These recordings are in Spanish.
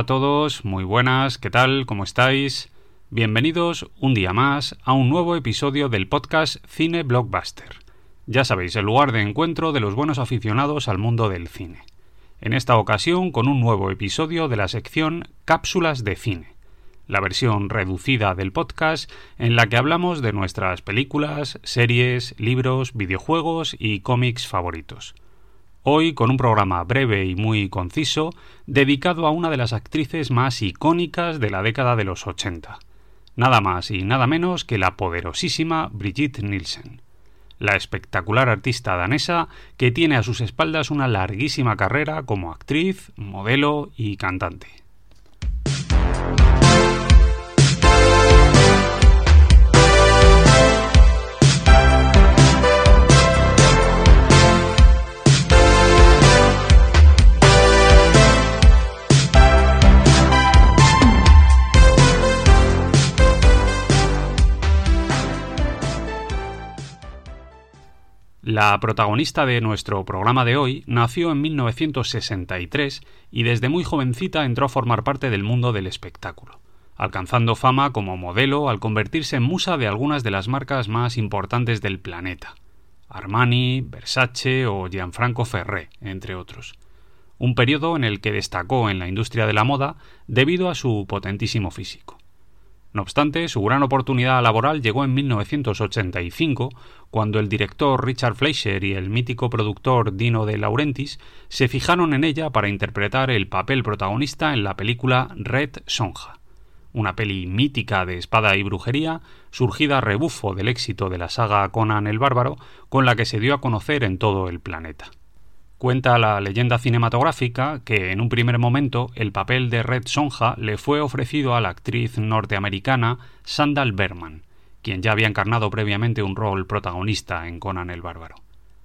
a todos, muy buenas, ¿qué tal? ¿Cómo estáis? Bienvenidos un día más a un nuevo episodio del podcast Cine Blockbuster. Ya sabéis, el lugar de encuentro de los buenos aficionados al mundo del cine. En esta ocasión con un nuevo episodio de la sección Cápsulas de Cine, la versión reducida del podcast en la que hablamos de nuestras películas, series, libros, videojuegos y cómics favoritos. Hoy con un programa breve y muy conciso dedicado a una de las actrices más icónicas de la década de los 80. Nada más y nada menos que la poderosísima Brigitte Nielsen. La espectacular artista danesa que tiene a sus espaldas una larguísima carrera como actriz, modelo y cantante. La protagonista de nuestro programa de hoy nació en 1963 y desde muy jovencita entró a formar parte del mundo del espectáculo, alcanzando fama como modelo al convertirse en musa de algunas de las marcas más importantes del planeta, Armani, Versace o Gianfranco Ferré, entre otros. Un periodo en el que destacó en la industria de la moda debido a su potentísimo físico. No obstante, su gran oportunidad laboral llegó en 1985, cuando el director Richard Fleischer y el mítico productor Dino de Laurentiis se fijaron en ella para interpretar el papel protagonista en la película Red Sonja, una peli mítica de espada y brujería, surgida a rebufo del éxito de la saga Conan el Bárbaro, con la que se dio a conocer en todo el planeta. Cuenta la leyenda cinematográfica que en un primer momento el papel de Red Sonja le fue ofrecido a la actriz norteamericana Sandal Berman, quien ya había encarnado previamente un rol protagonista en Conan el Bárbaro.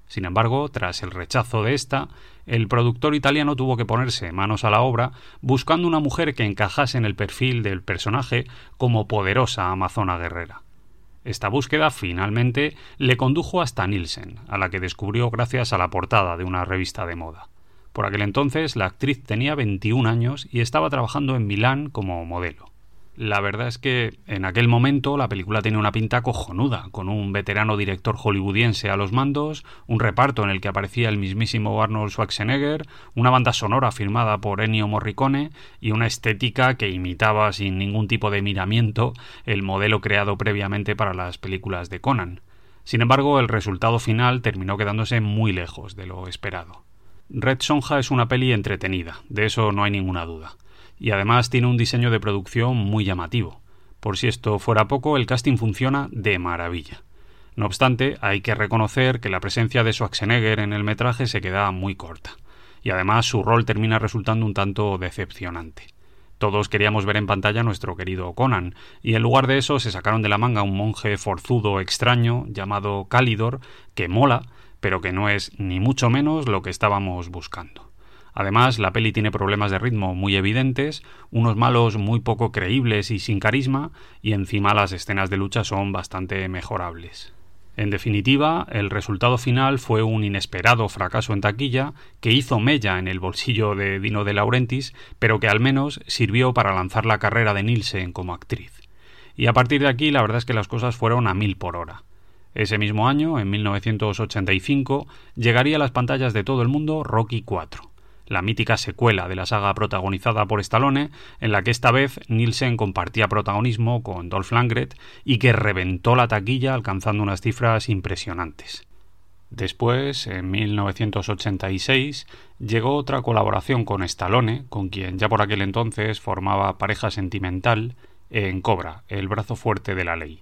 Sin embargo, tras el rechazo de esta, el productor italiano tuvo que ponerse manos a la obra buscando una mujer que encajase en el perfil del personaje como poderosa amazona guerrera. Esta búsqueda finalmente le condujo hasta Nielsen, a la que descubrió gracias a la portada de una revista de moda. Por aquel entonces la actriz tenía 21 años y estaba trabajando en Milán como modelo. La verdad es que en aquel momento la película tenía una pinta cojonuda, con un veterano director hollywoodiense a los mandos, un reparto en el que aparecía el mismísimo Arnold Schwarzenegger, una banda sonora firmada por Ennio Morricone y una estética que imitaba sin ningún tipo de miramiento el modelo creado previamente para las películas de Conan. Sin embargo, el resultado final terminó quedándose muy lejos de lo esperado. Red Sonja es una peli entretenida, de eso no hay ninguna duda y además tiene un diseño de producción muy llamativo. Por si esto fuera poco, el casting funciona de maravilla. No obstante, hay que reconocer que la presencia de Schwarzenegger en el metraje se queda muy corta, y además su rol termina resultando un tanto decepcionante. Todos queríamos ver en pantalla a nuestro querido Conan, y en lugar de eso se sacaron de la manga un monje forzudo extraño llamado Calidor, que mola, pero que no es ni mucho menos lo que estábamos buscando. Además, la peli tiene problemas de ritmo muy evidentes, unos malos muy poco creíbles y sin carisma, y encima las escenas de lucha son bastante mejorables. En definitiva, el resultado final fue un inesperado fracaso en taquilla que hizo mella en el bolsillo de Dino de Laurentiis, pero que al menos sirvió para lanzar la carrera de Nielsen como actriz. Y a partir de aquí la verdad es que las cosas fueron a mil por hora. Ese mismo año, en 1985, llegaría a las pantallas de todo el mundo Rocky IV la mítica secuela de la saga protagonizada por Stallone, en la que esta vez Nielsen compartía protagonismo con Dolph Lundgren y que reventó la taquilla alcanzando unas cifras impresionantes. Después, en 1986, llegó otra colaboración con Stallone, con quien ya por aquel entonces formaba pareja sentimental, en Cobra, el brazo fuerte de la ley.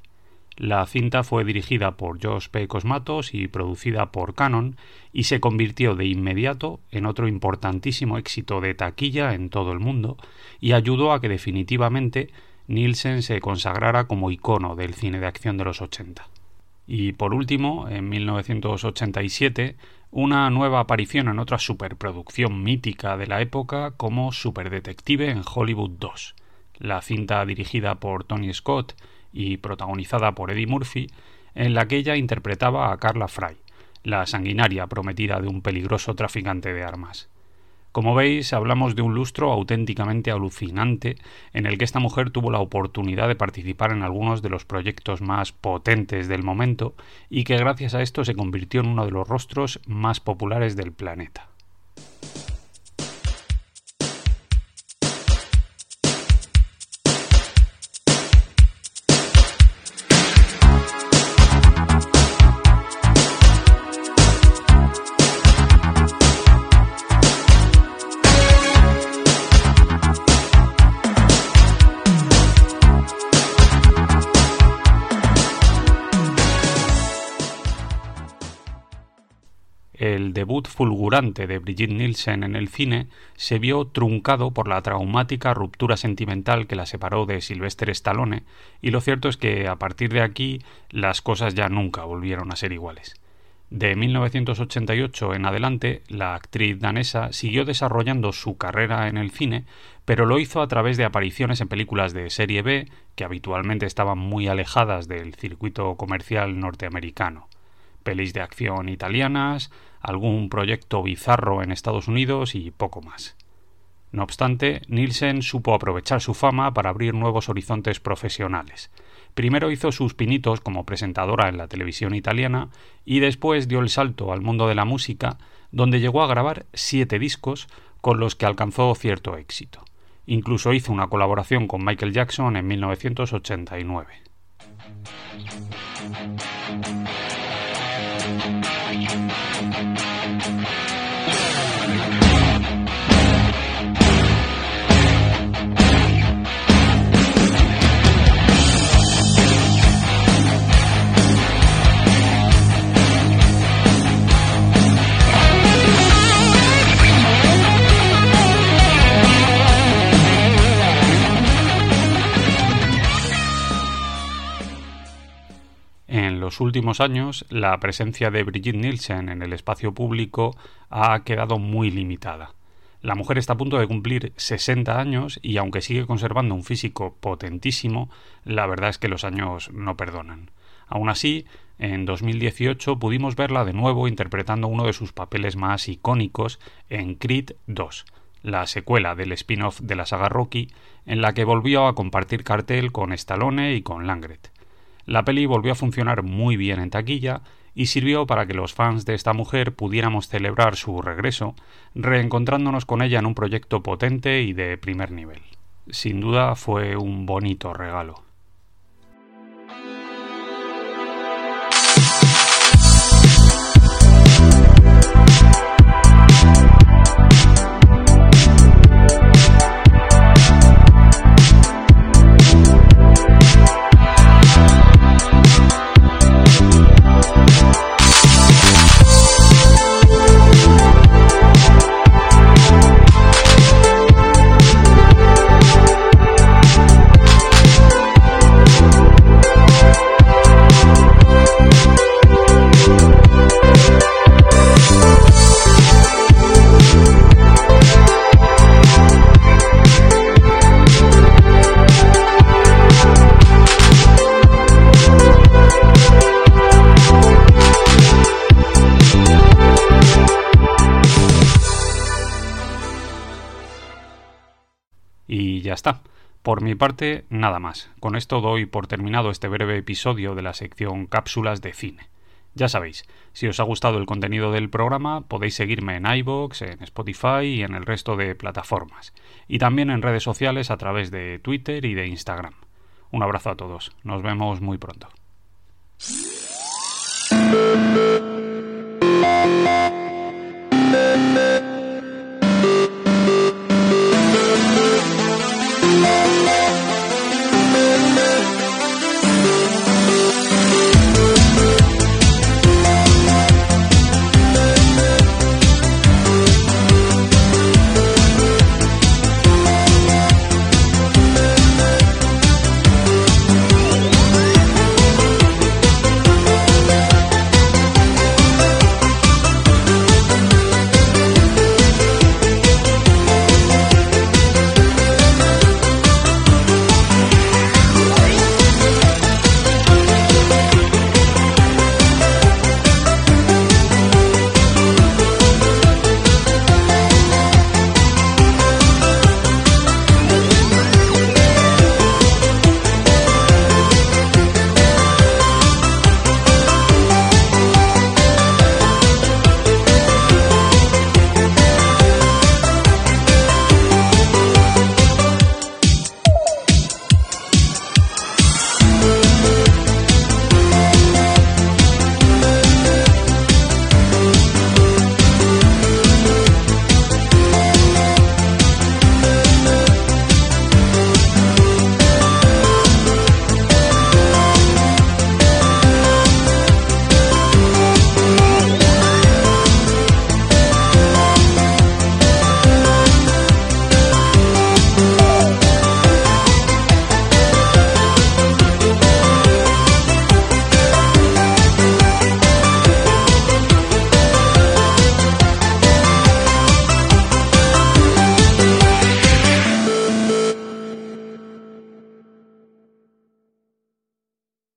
La cinta fue dirigida por Josh P. Cosmatos y producida por Canon y se convirtió de inmediato en otro importantísimo éxito de taquilla en todo el mundo y ayudó a que definitivamente Nielsen se consagrara como icono del cine de acción de los 80. Y por último, en 1987, una nueva aparición en otra superproducción mítica de la época como Superdetective en Hollywood 2, la cinta dirigida por Tony Scott y protagonizada por Eddie Murphy, en la que ella interpretaba a Carla Fry, la sanguinaria prometida de un peligroso traficante de armas. Como veis, hablamos de un lustro auténticamente alucinante en el que esta mujer tuvo la oportunidad de participar en algunos de los proyectos más potentes del momento y que gracias a esto se convirtió en uno de los rostros más populares del planeta. El debut fulgurante de Brigitte Nielsen en el cine se vio truncado por la traumática ruptura sentimental que la separó de Sylvester Stallone, y lo cierto es que a partir de aquí las cosas ya nunca volvieron a ser iguales. De 1988 en adelante, la actriz danesa siguió desarrollando su carrera en el cine, pero lo hizo a través de apariciones en películas de serie B, que habitualmente estaban muy alejadas del circuito comercial norteamericano pelis de acción italianas, algún proyecto bizarro en Estados Unidos y poco más. No obstante, Nielsen supo aprovechar su fama para abrir nuevos horizontes profesionales. Primero hizo sus pinitos como presentadora en la televisión italiana y después dio el salto al mundo de la música, donde llegó a grabar siete discos con los que alcanzó cierto éxito. Incluso hizo una colaboración con Michael Jackson en 1989. Thank you. Los últimos años la presencia de Brigitte Nielsen en el espacio público ha quedado muy limitada. La mujer está a punto de cumplir 60 años y aunque sigue conservando un físico potentísimo, la verdad es que los años no perdonan. Aún así, en 2018 pudimos verla de nuevo interpretando uno de sus papeles más icónicos en Creed 2, la secuela del spin-off de la saga Rocky, en la que volvió a compartir cartel con Stallone y con Langret. La peli volvió a funcionar muy bien en taquilla y sirvió para que los fans de esta mujer pudiéramos celebrar su regreso, reencontrándonos con ella en un proyecto potente y de primer nivel. Sin duda fue un bonito regalo. Por mi parte, nada más. Con esto doy por terminado este breve episodio de la sección Cápsulas de Cine. Ya sabéis, si os ha gustado el contenido del programa, podéis seguirme en iVoox, en Spotify y en el resto de plataformas. Y también en redes sociales a través de Twitter y de Instagram. Un abrazo a todos. Nos vemos muy pronto.